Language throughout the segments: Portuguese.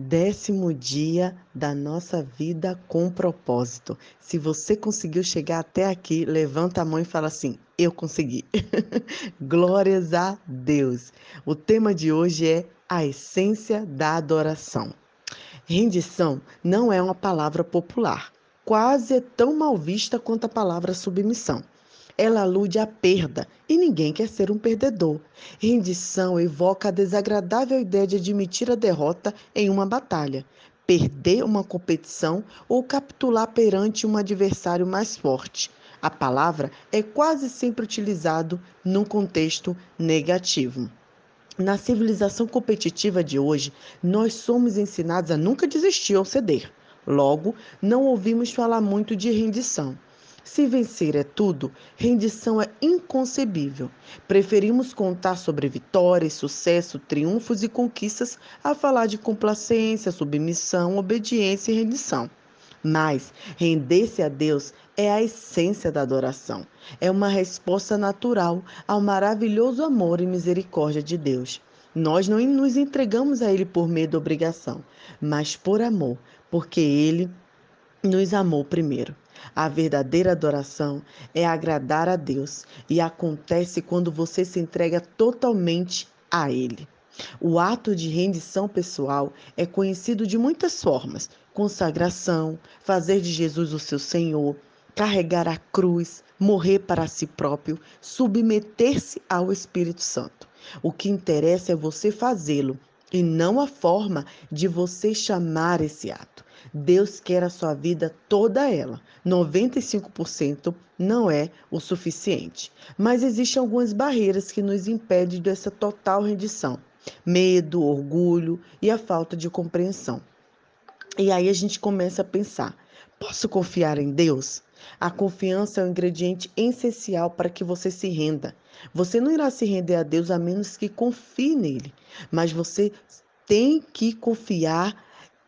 Décimo dia da nossa vida com propósito. Se você conseguiu chegar até aqui, levanta a mão e fala assim: Eu consegui. Glórias a Deus. O tema de hoje é a essência da adoração. Rendição não é uma palavra popular, quase é tão mal vista quanto a palavra submissão ela alude à perda e ninguém quer ser um perdedor. Rendição evoca a desagradável ideia de admitir a derrota em uma batalha, perder uma competição ou capitular perante um adversário mais forte. A palavra é quase sempre utilizado num contexto negativo. Na civilização competitiva de hoje, nós somos ensinados a nunca desistir ou ceder. Logo, não ouvimos falar muito de rendição. Se vencer é tudo, rendição é inconcebível. Preferimos contar sobre vitórias, sucesso, triunfos e conquistas a falar de complacência, submissão, obediência e rendição. Mas render-se a Deus é a essência da adoração. É uma resposta natural ao maravilhoso amor e misericórdia de Deus. Nós não nos entregamos a Ele por medo ou obrigação, mas por amor, porque Ele nos amou primeiro. A verdadeira adoração é agradar a Deus e acontece quando você se entrega totalmente a Ele. O ato de rendição pessoal é conhecido de muitas formas: consagração, fazer de Jesus o seu Senhor, carregar a cruz, morrer para si próprio, submeter-se ao Espírito Santo. O que interessa é você fazê-lo e não a forma de você chamar esse ato. Deus quer a sua vida toda ela. 95% não é o suficiente. Mas existem algumas barreiras que nos impedem dessa total rendição: medo, orgulho e a falta de compreensão. E aí a gente começa a pensar: posso confiar em Deus? A confiança é um ingrediente essencial para que você se renda. Você não irá se render a Deus a menos que confie nele, mas você tem que confiar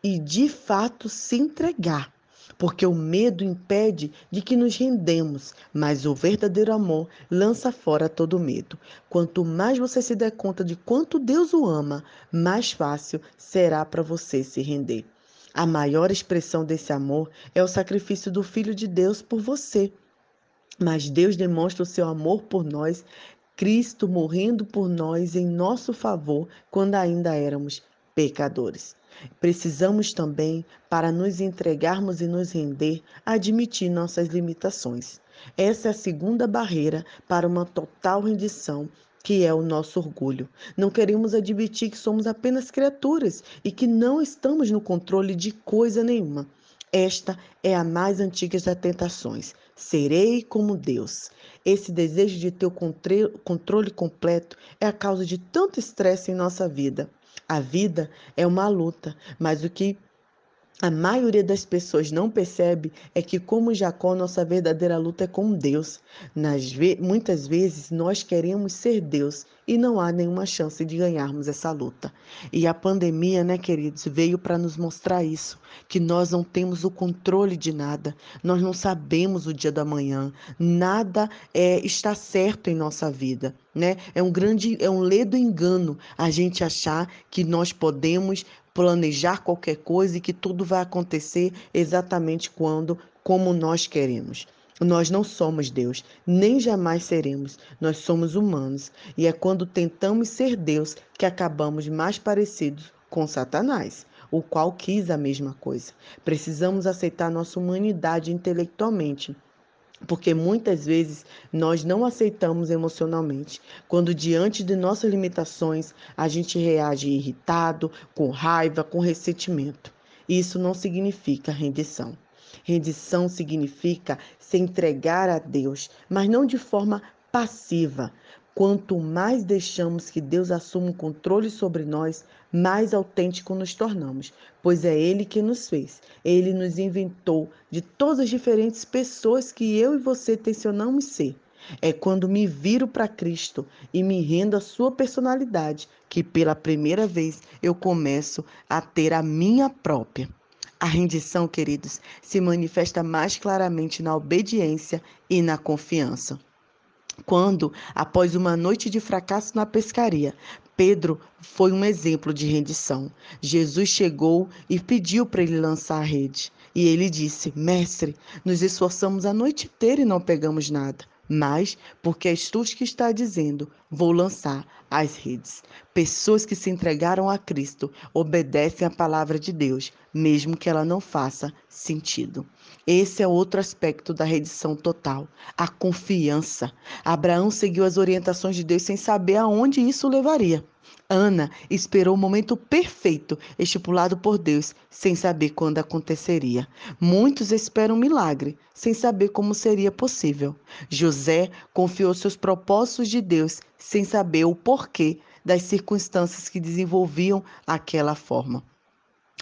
e de fato se entregar, porque o medo impede de que nos rendemos, mas o verdadeiro amor lança fora todo medo. Quanto mais você se der conta de quanto Deus o ama, mais fácil será para você se render. A maior expressão desse amor é o sacrifício do Filho de Deus por você. Mas Deus demonstra o seu amor por nós, Cristo morrendo por nós em nosso favor quando ainda éramos pecadores. Precisamos também, para nos entregarmos e nos render, admitir nossas limitações. Essa é a segunda barreira para uma total rendição que é o nosso orgulho. Não queremos admitir que somos apenas criaturas e que não estamos no controle de coisa nenhuma. Esta é a mais antiga das tentações. Serei como Deus. Esse desejo de ter o controle completo é a causa de tanto estresse em nossa vida. A vida é uma luta, mas o que a maioria das pessoas não percebe é que, como Jacó, nossa verdadeira luta é com Deus. Ve muitas vezes nós queremos ser Deus e não há nenhuma chance de ganharmos essa luta. E a pandemia, né, queridos, veio para nos mostrar isso, que nós não temos o controle de nada, nós não sabemos o dia da manhã, nada é, está certo em nossa vida. Né? É um grande, é um ledo engano a gente achar que nós podemos planejar qualquer coisa e que tudo vai acontecer exatamente quando, como nós queremos. Nós não somos Deus, nem jamais seremos. Nós somos humanos. E é quando tentamos ser Deus que acabamos mais parecidos com Satanás, o qual quis a mesma coisa. Precisamos aceitar nossa humanidade intelectualmente porque muitas vezes nós não aceitamos emocionalmente. Quando diante de nossas limitações, a gente reage irritado, com raiva, com ressentimento. Isso não significa rendição. Rendição significa se entregar a Deus, mas não de forma passiva, Quanto mais deixamos que Deus assuma o controle sobre nós, mais autêntico nos tornamos, pois é Ele que nos fez. Ele nos inventou de todas as diferentes pessoas que eu e você tensionamos ser. É quando me viro para Cristo e me rendo à sua personalidade que pela primeira vez eu começo a ter a minha própria. A rendição, queridos, se manifesta mais claramente na obediência e na confiança. Quando, após uma noite de fracasso na pescaria, Pedro foi um exemplo de rendição. Jesus chegou e pediu para ele lançar a rede. E ele disse: Mestre, nos esforçamos a noite inteira e não pegamos nada mas porque és tu que está dizendo, vou lançar as redes. Pessoas que se entregaram a Cristo obedecem à palavra de Deus, mesmo que ela não faça sentido. Esse é outro aspecto da redição total, a confiança. Abraão seguiu as orientações de Deus sem saber aonde isso levaria. Ana esperou o momento perfeito estipulado por Deus, sem saber quando aconteceria. Muitos esperam um milagre, sem saber como seria possível. José confiou seus propósitos de Deus, sem saber o porquê das circunstâncias que desenvolviam aquela forma.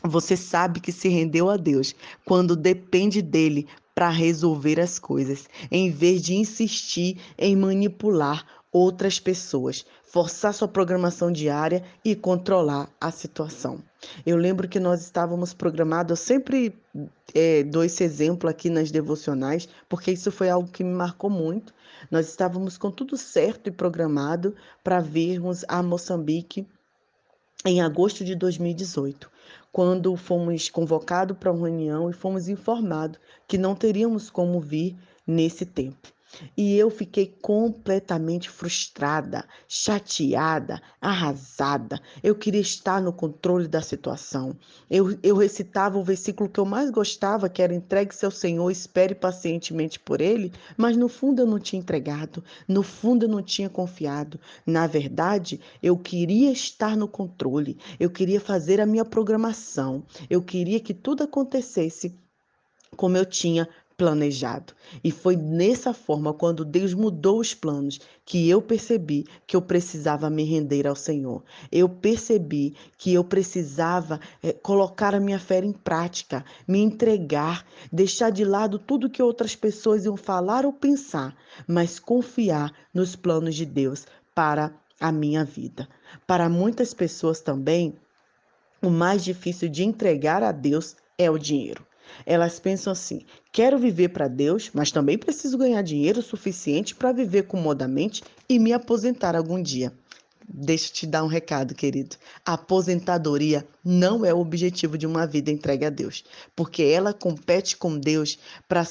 Você sabe que se rendeu a Deus quando depende dele para resolver as coisas, em vez de insistir em manipular outras pessoas, forçar sua programação diária e controlar a situação. Eu lembro que nós estávamos programados, eu sempre é, dou esse exemplo aqui nas devocionais, porque isso foi algo que me marcou muito. Nós estávamos com tudo certo e programado para virmos a Moçambique em agosto de 2018, quando fomos convocados para uma reunião e fomos informados que não teríamos como vir nesse tempo. E eu fiquei completamente frustrada, chateada, arrasada. Eu queria estar no controle da situação. Eu, eu recitava o versículo que eu mais gostava, que era entregue-se ao Senhor, espere pacientemente por Ele, mas no fundo eu não tinha entregado, no fundo eu não tinha confiado. Na verdade, eu queria estar no controle, eu queria fazer a minha programação, eu queria que tudo acontecesse como eu tinha planejado. E foi nessa forma, quando Deus mudou os planos, que eu percebi que eu precisava me render ao Senhor. Eu percebi que eu precisava é, colocar a minha fé em prática, me entregar, deixar de lado tudo que outras pessoas iam falar ou pensar, mas confiar nos planos de Deus para a minha vida. Para muitas pessoas também, o mais difícil de entregar a Deus é o dinheiro. Elas pensam assim: quero viver para Deus, mas também preciso ganhar dinheiro suficiente para viver comodamente e me aposentar algum dia. Deixa eu te dar um recado, querido. A aposentadoria não é o objetivo de uma vida entregue a Deus, porque ela compete com Deus para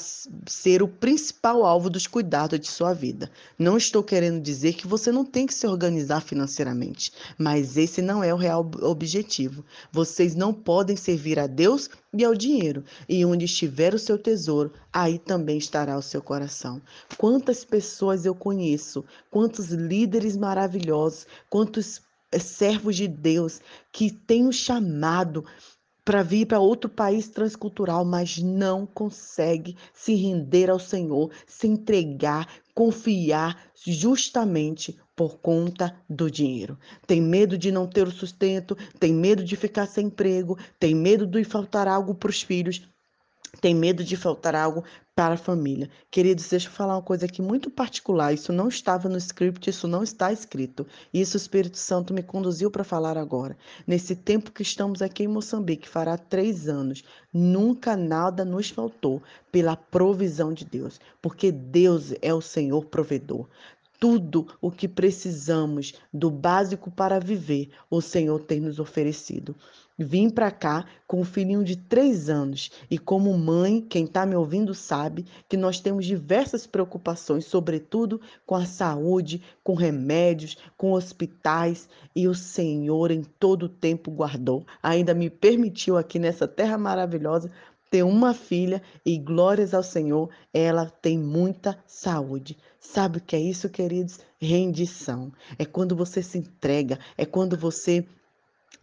ser o principal alvo dos cuidados de sua vida. Não estou querendo dizer que você não tem que se organizar financeiramente, mas esse não é o real objetivo. Vocês não podem servir a Deus e ao dinheiro, e onde estiver o seu tesouro, aí também estará o seu coração. Quantas pessoas eu conheço, quantos líderes maravilhosos, quantos eh, servos de Deus que têm o chamado para vir para outro país transcultural, mas não consegue se render ao Senhor, se entregar, confiar justamente por conta do dinheiro. Tem medo de não ter o sustento, tem medo de ficar sem emprego, tem medo de faltar algo para os filhos, tem medo de faltar algo para a família. Queridos, deixa eu falar uma coisa aqui muito particular. Isso não estava no script, isso não está escrito. Isso o Espírito Santo me conduziu para falar agora. Nesse tempo que estamos aqui em Moçambique, fará três anos, nunca nada nos faltou pela provisão de Deus, porque Deus é o Senhor provedor tudo o que precisamos do básico para viver, o Senhor tem nos oferecido. Vim para cá com um filhinho de três anos e, como mãe, quem está me ouvindo sabe que nós temos diversas preocupações, sobretudo com a saúde, com remédios, com hospitais, e o Senhor em todo o tempo guardou. Ainda me permitiu aqui nessa terra maravilhosa ter uma filha e glórias ao Senhor, ela tem muita saúde. Sabe o que é isso, queridos? Rendição. É quando você se entrega, é quando você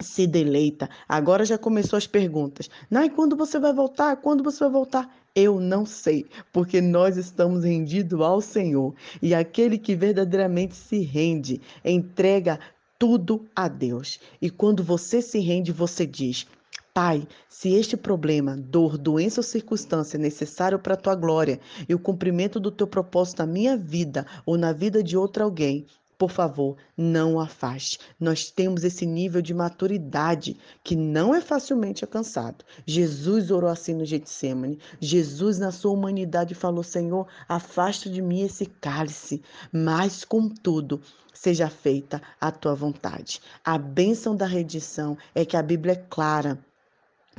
se deleita. Agora já começou as perguntas. Nai, quando você vai voltar? Quando você vai voltar? Eu não sei, porque nós estamos rendidos ao Senhor. E aquele que verdadeiramente se rende, entrega tudo a Deus. E quando você se rende, você diz: Pai, se este problema, dor, doença ou circunstância é necessário para a tua glória e o cumprimento do teu propósito na minha vida ou na vida de outro alguém, por favor, não afaste. Nós temos esse nível de maturidade que não é facilmente alcançado. Jesus orou assim no Getsemane. Jesus, na sua humanidade, falou: Senhor, afasta de mim esse cálice, mas contudo, seja feita a tua vontade. A bênção da redição é que a Bíblia é clara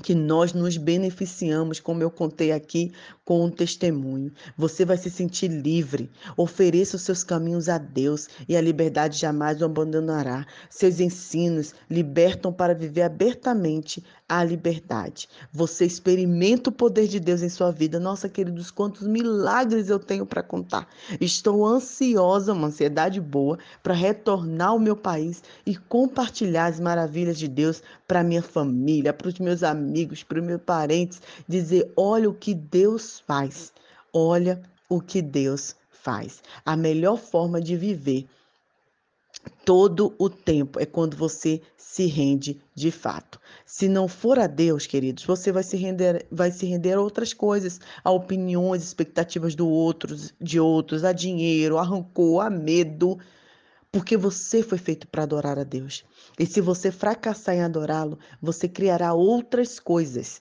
que nós nos beneficiamos, como eu contei aqui, com um testemunho. Você vai se sentir livre. Ofereça os seus caminhos a Deus e a liberdade jamais o abandonará. Seus ensinos libertam para viver abertamente a liberdade. Você experimenta o poder de Deus em sua vida. Nossa, queridos, quantos milagres eu tenho para contar. Estou ansiosa, uma ansiedade boa, para retornar ao meu país e compartilhar as maravilhas de Deus para minha família, para os meus amigos, para os meus parentes, dizer: olha o que Deus faz, olha o que Deus faz. A melhor forma de viver todo o tempo é quando você se rende de fato. Se não for a Deus, queridos, você vai se render, vai se render a outras coisas, a opiniões, expectativas do outros, de outros, a dinheiro, a rancor, a medo porque você foi feito para adorar a Deus. E se você fracassar em adorá-lo, você criará outras coisas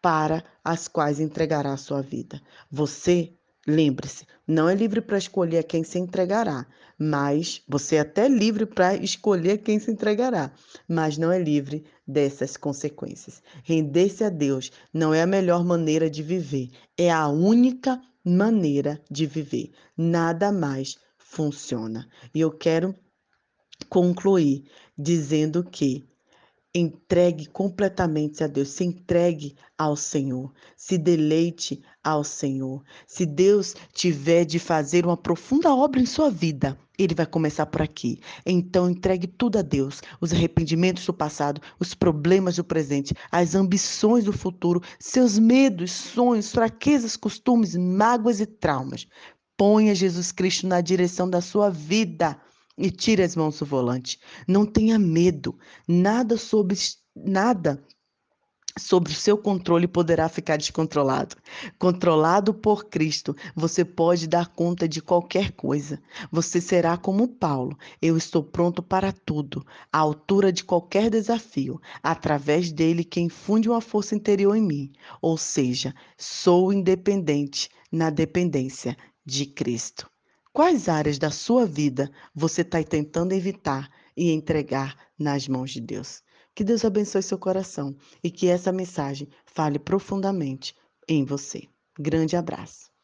para as quais entregará a sua vida. Você, lembre-se, não é livre para escolher a quem se entregará, mas você é até livre para escolher quem se entregará, mas não é livre dessas consequências. Render-se a Deus não é a melhor maneira de viver, é a única maneira de viver. Nada mais funciona. E eu quero concluir dizendo que entregue completamente a Deus, se entregue ao Senhor, se deleite ao Senhor. Se Deus tiver de fazer uma profunda obra em sua vida, ele vai começar por aqui. Então entregue tudo a Deus, os arrependimentos do passado, os problemas do presente, as ambições do futuro, seus medos, sonhos, fraquezas, costumes, mágoas e traumas. Ponha Jesus Cristo na direção da sua vida e tire as mãos do volante. Não tenha medo. Nada sobre nada sobre o seu controle poderá ficar descontrolado. Controlado por Cristo, você pode dar conta de qualquer coisa. Você será como Paulo. Eu estou pronto para tudo, à altura de qualquer desafio, através dele que infunde uma força interior em mim. Ou seja, sou independente na dependência de Cristo. Quais áreas da sua vida você está tentando evitar e entregar nas mãos de Deus? Que Deus abençoe seu coração e que essa mensagem fale profundamente em você. Grande abraço.